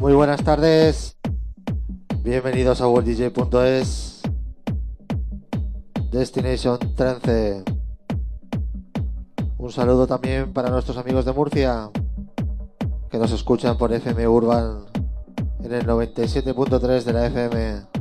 Muy buenas tardes. Bienvenidos a worlddj.es. Destination Trance. Un saludo también para nuestros amigos de Murcia que nos escuchan por FM Urban en el 97.3 de la FM.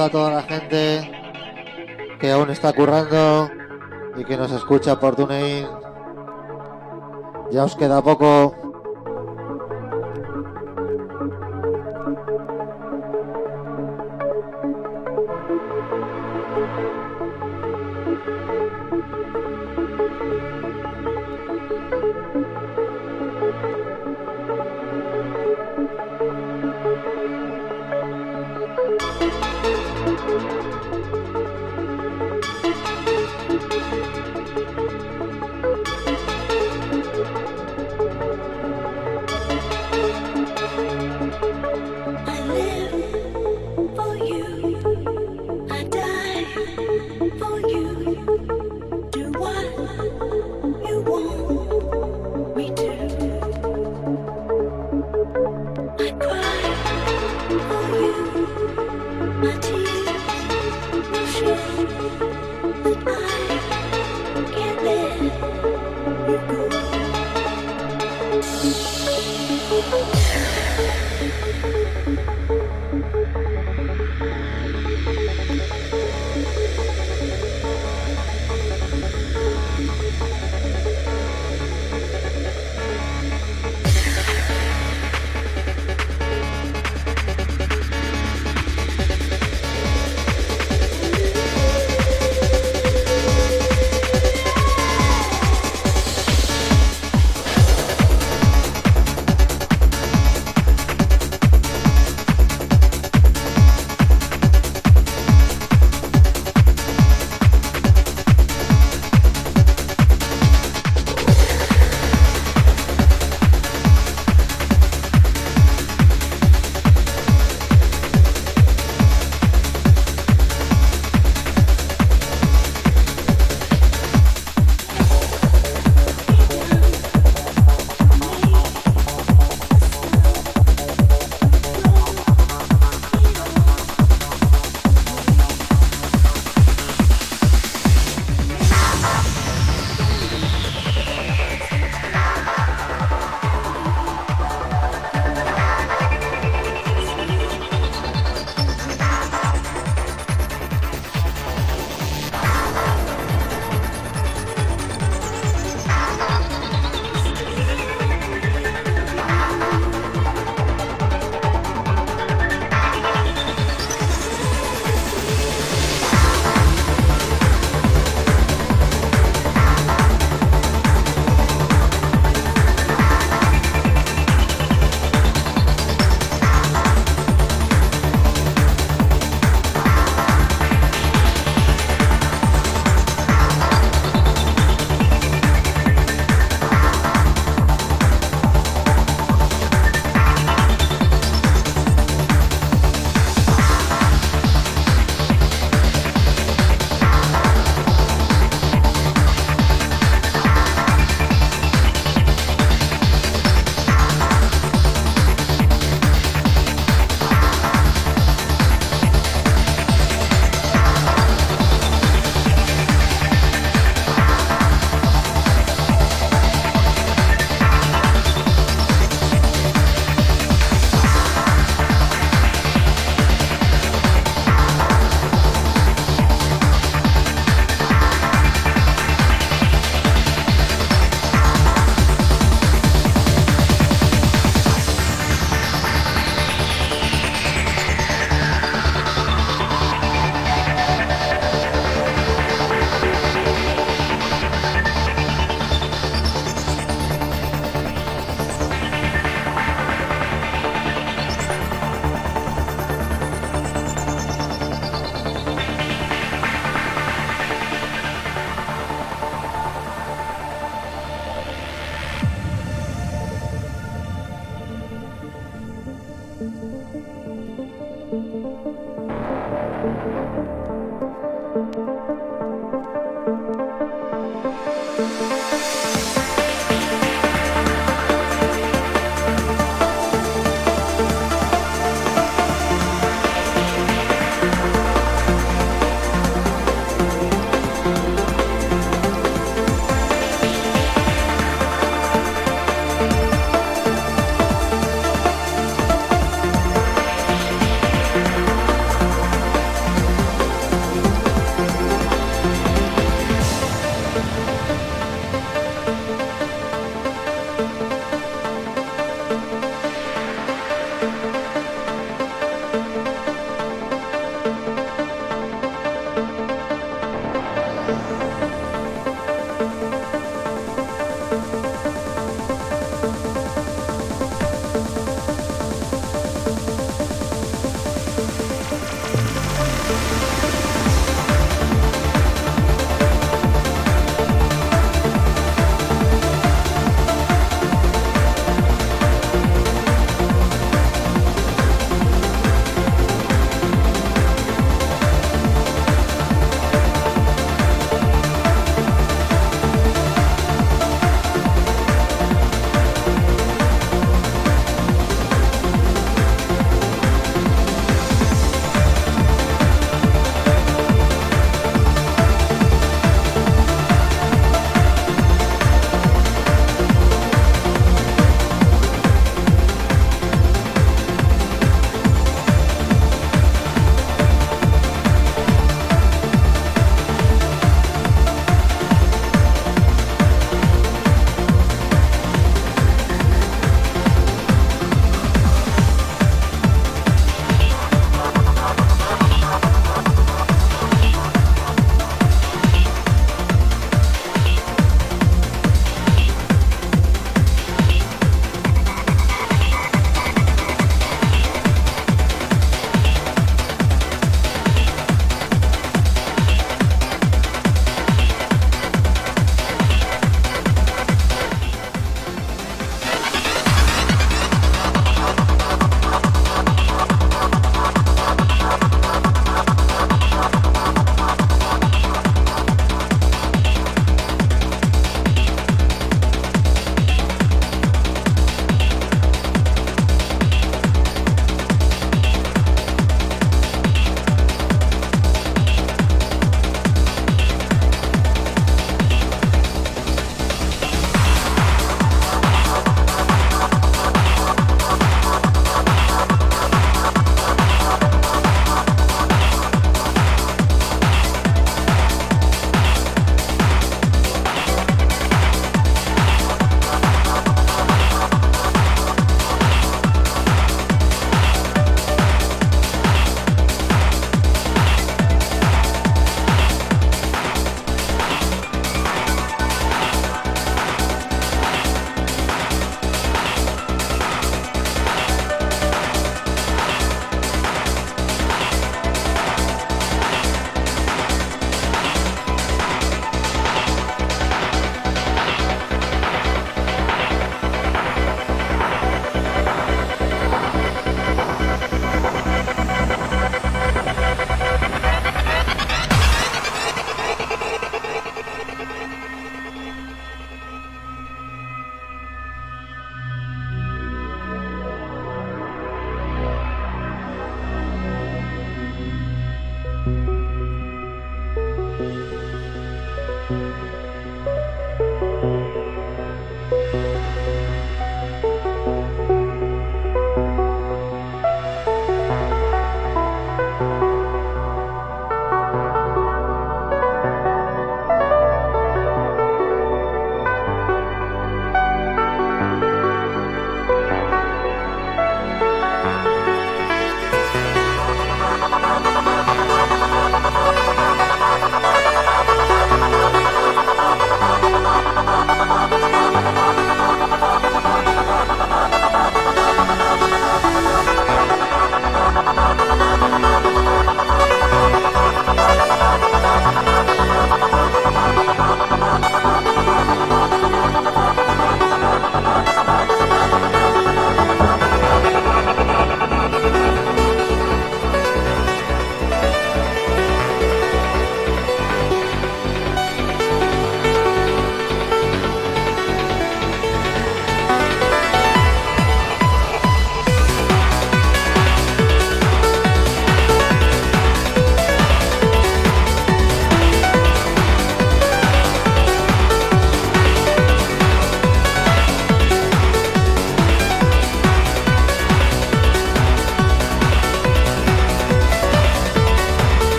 A toda la gente que aún está currando y que nos escucha por TuneIn. Ya os queda poco.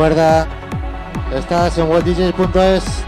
Recuerda, estás en worlddjs.es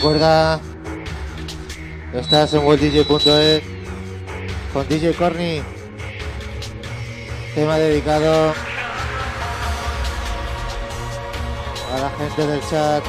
Recuerda, estás en worlddj.es con DJ Corny. Tema dedicado a la gente del chat.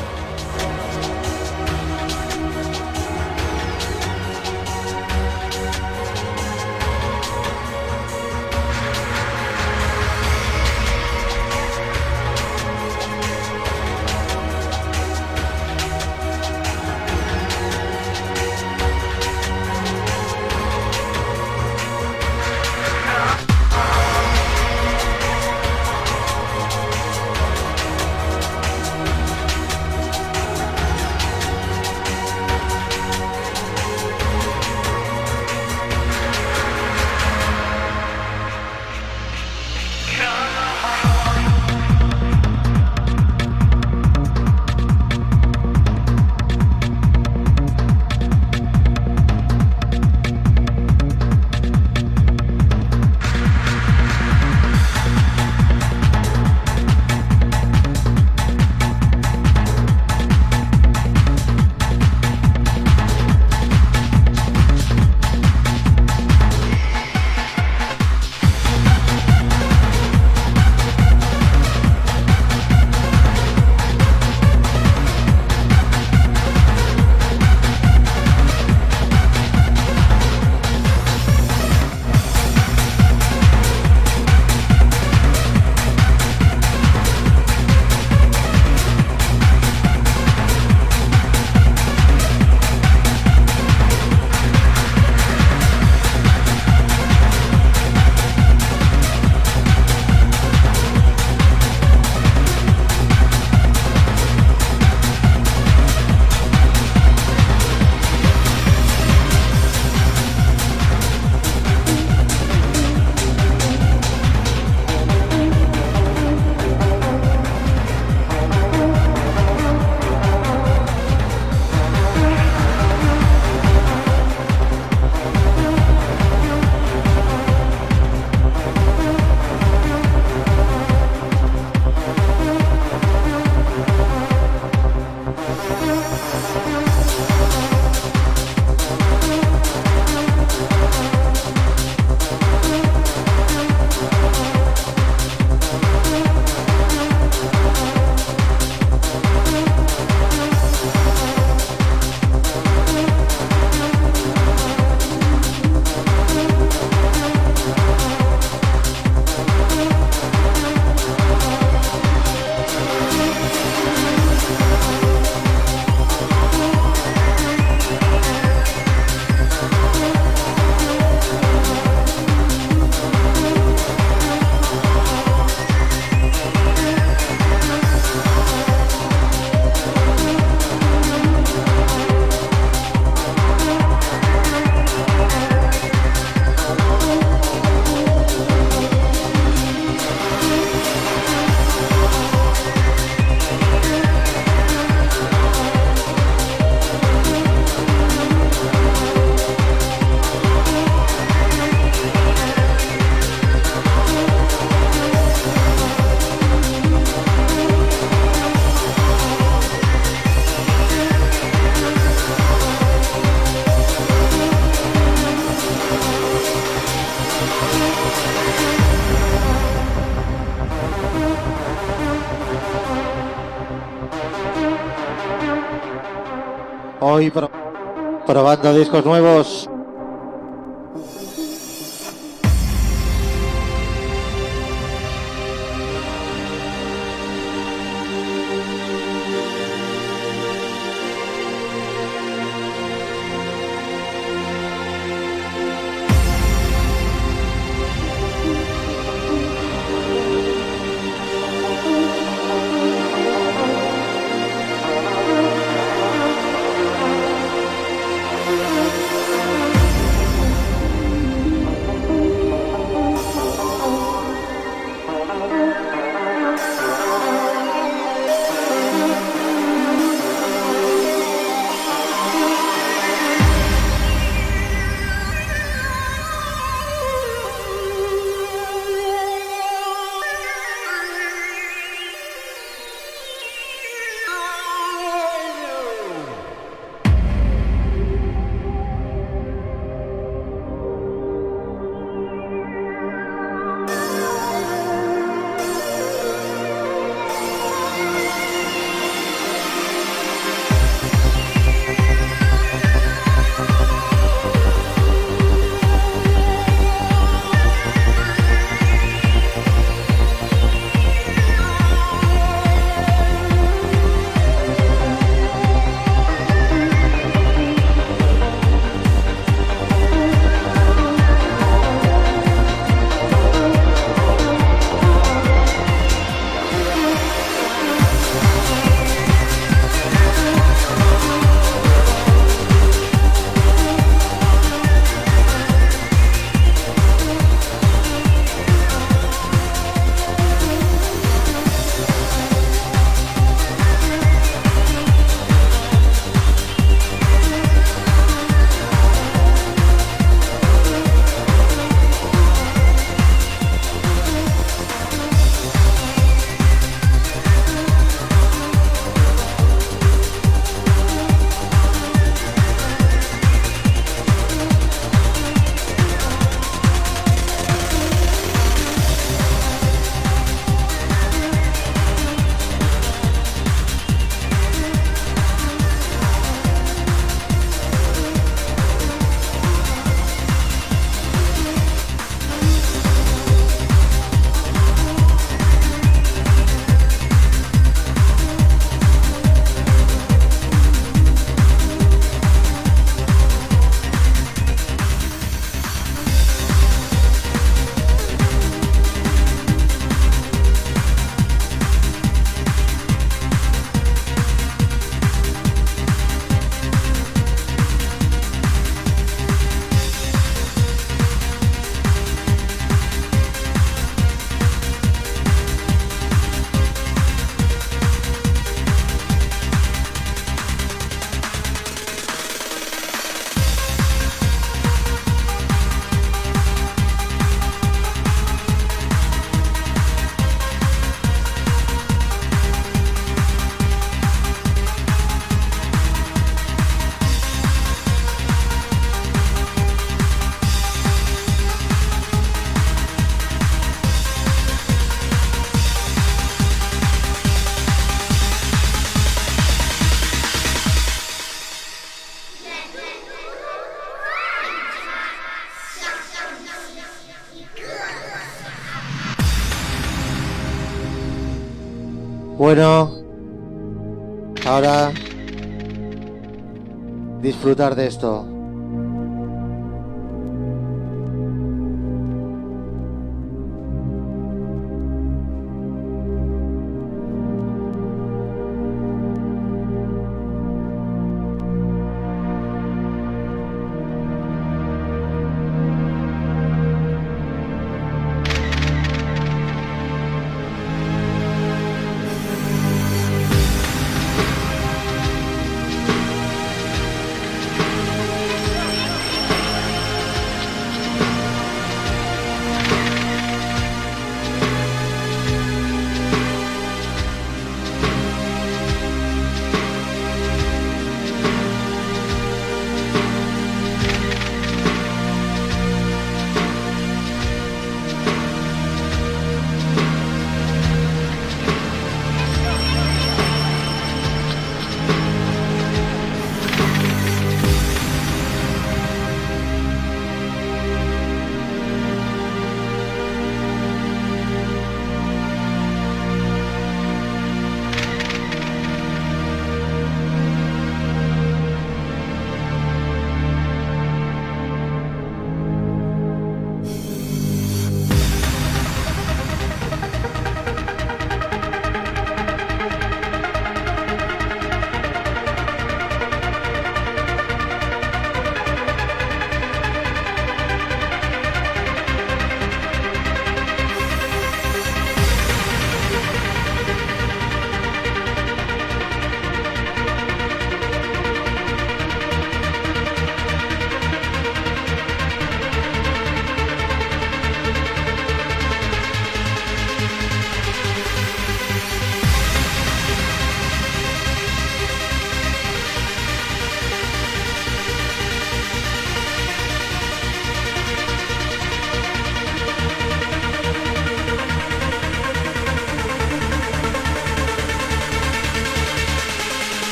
Hoy probando discos nuevos. Bueno, ahora disfrutar de esto.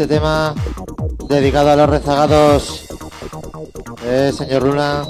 Este tema dedicado a los rezagados. Eh, señor Luna.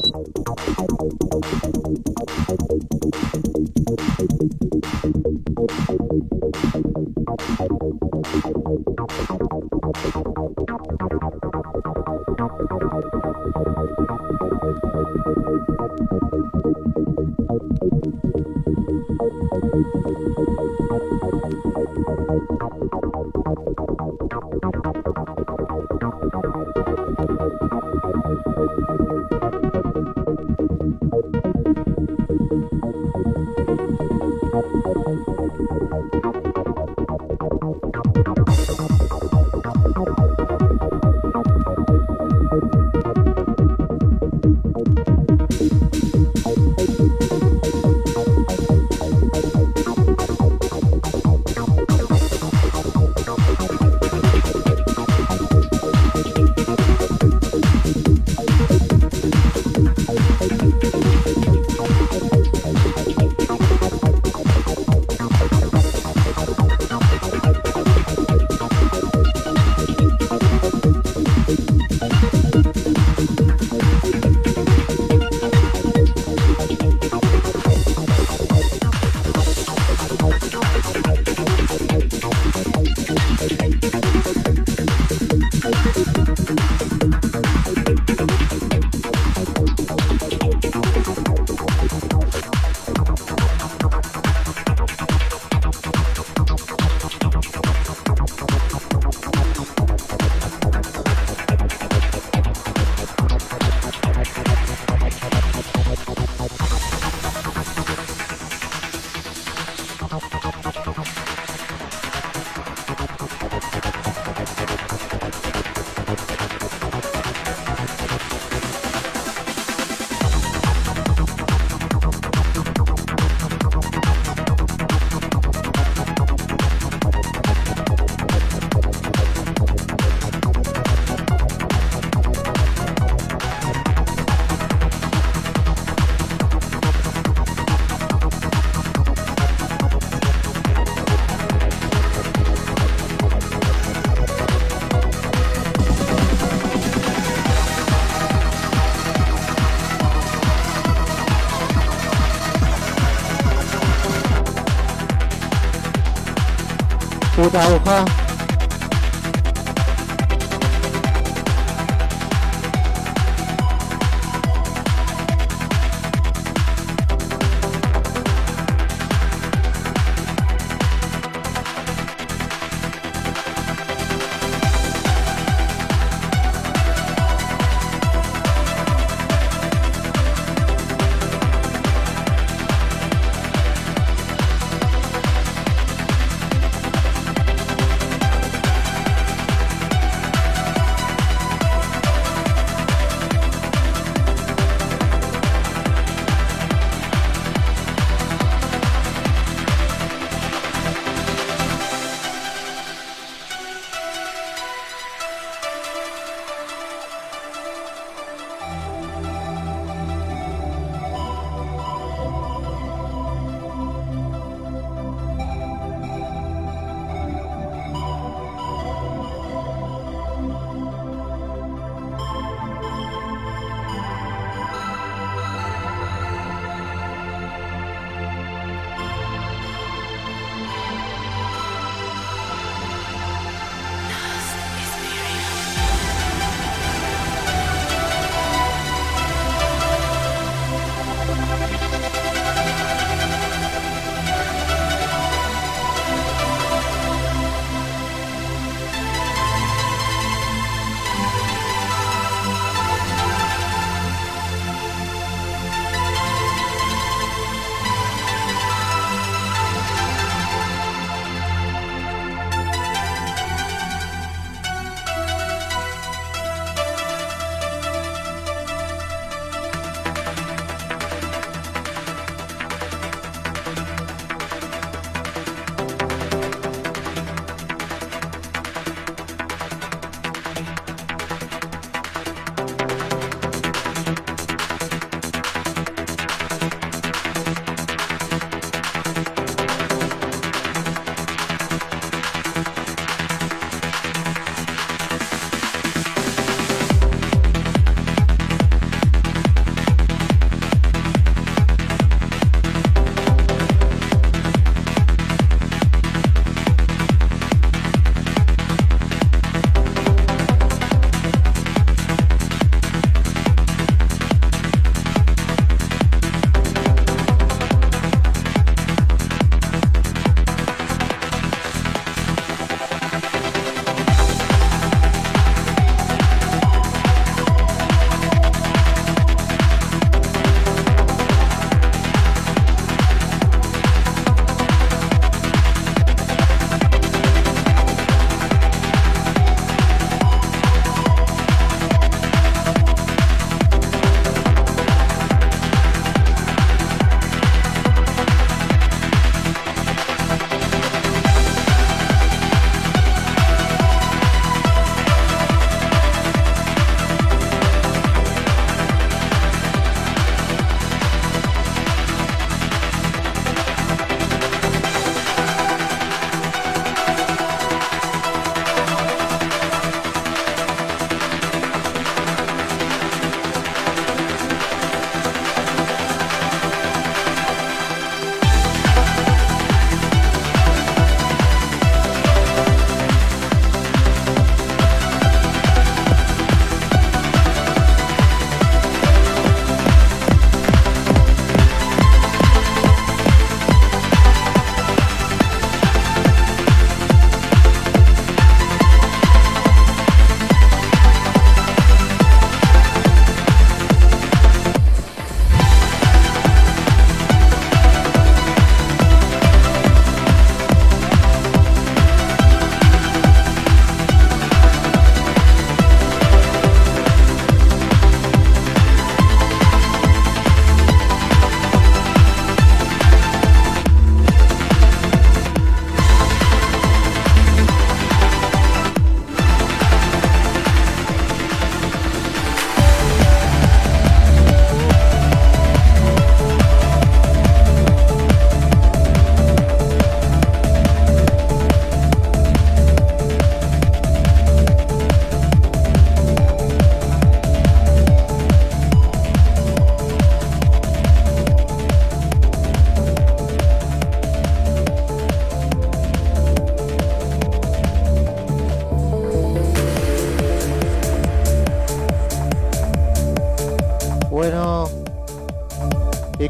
一百五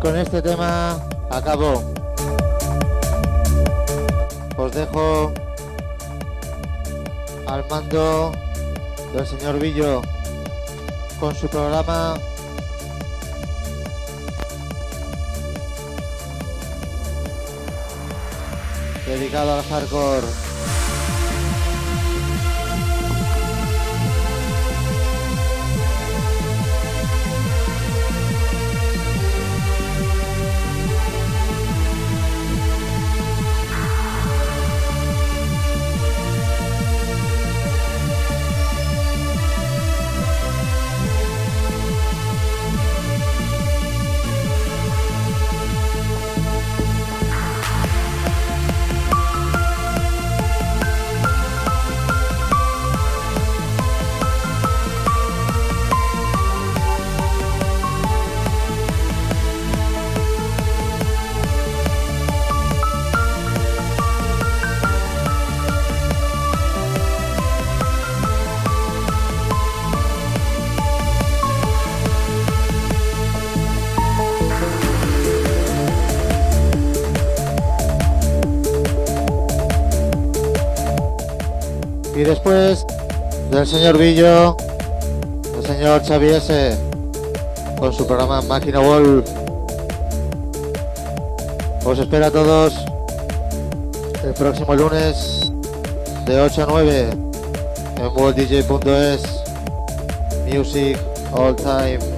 con este tema acabo. Os dejo al mando del señor Villo con su programa dedicado al hardcore. Del señor Villo, el señor Xaviese con su programa Máquina Wolf. Os espera a todos el próximo lunes de 8 a 9 en worlddj.es Music All Time.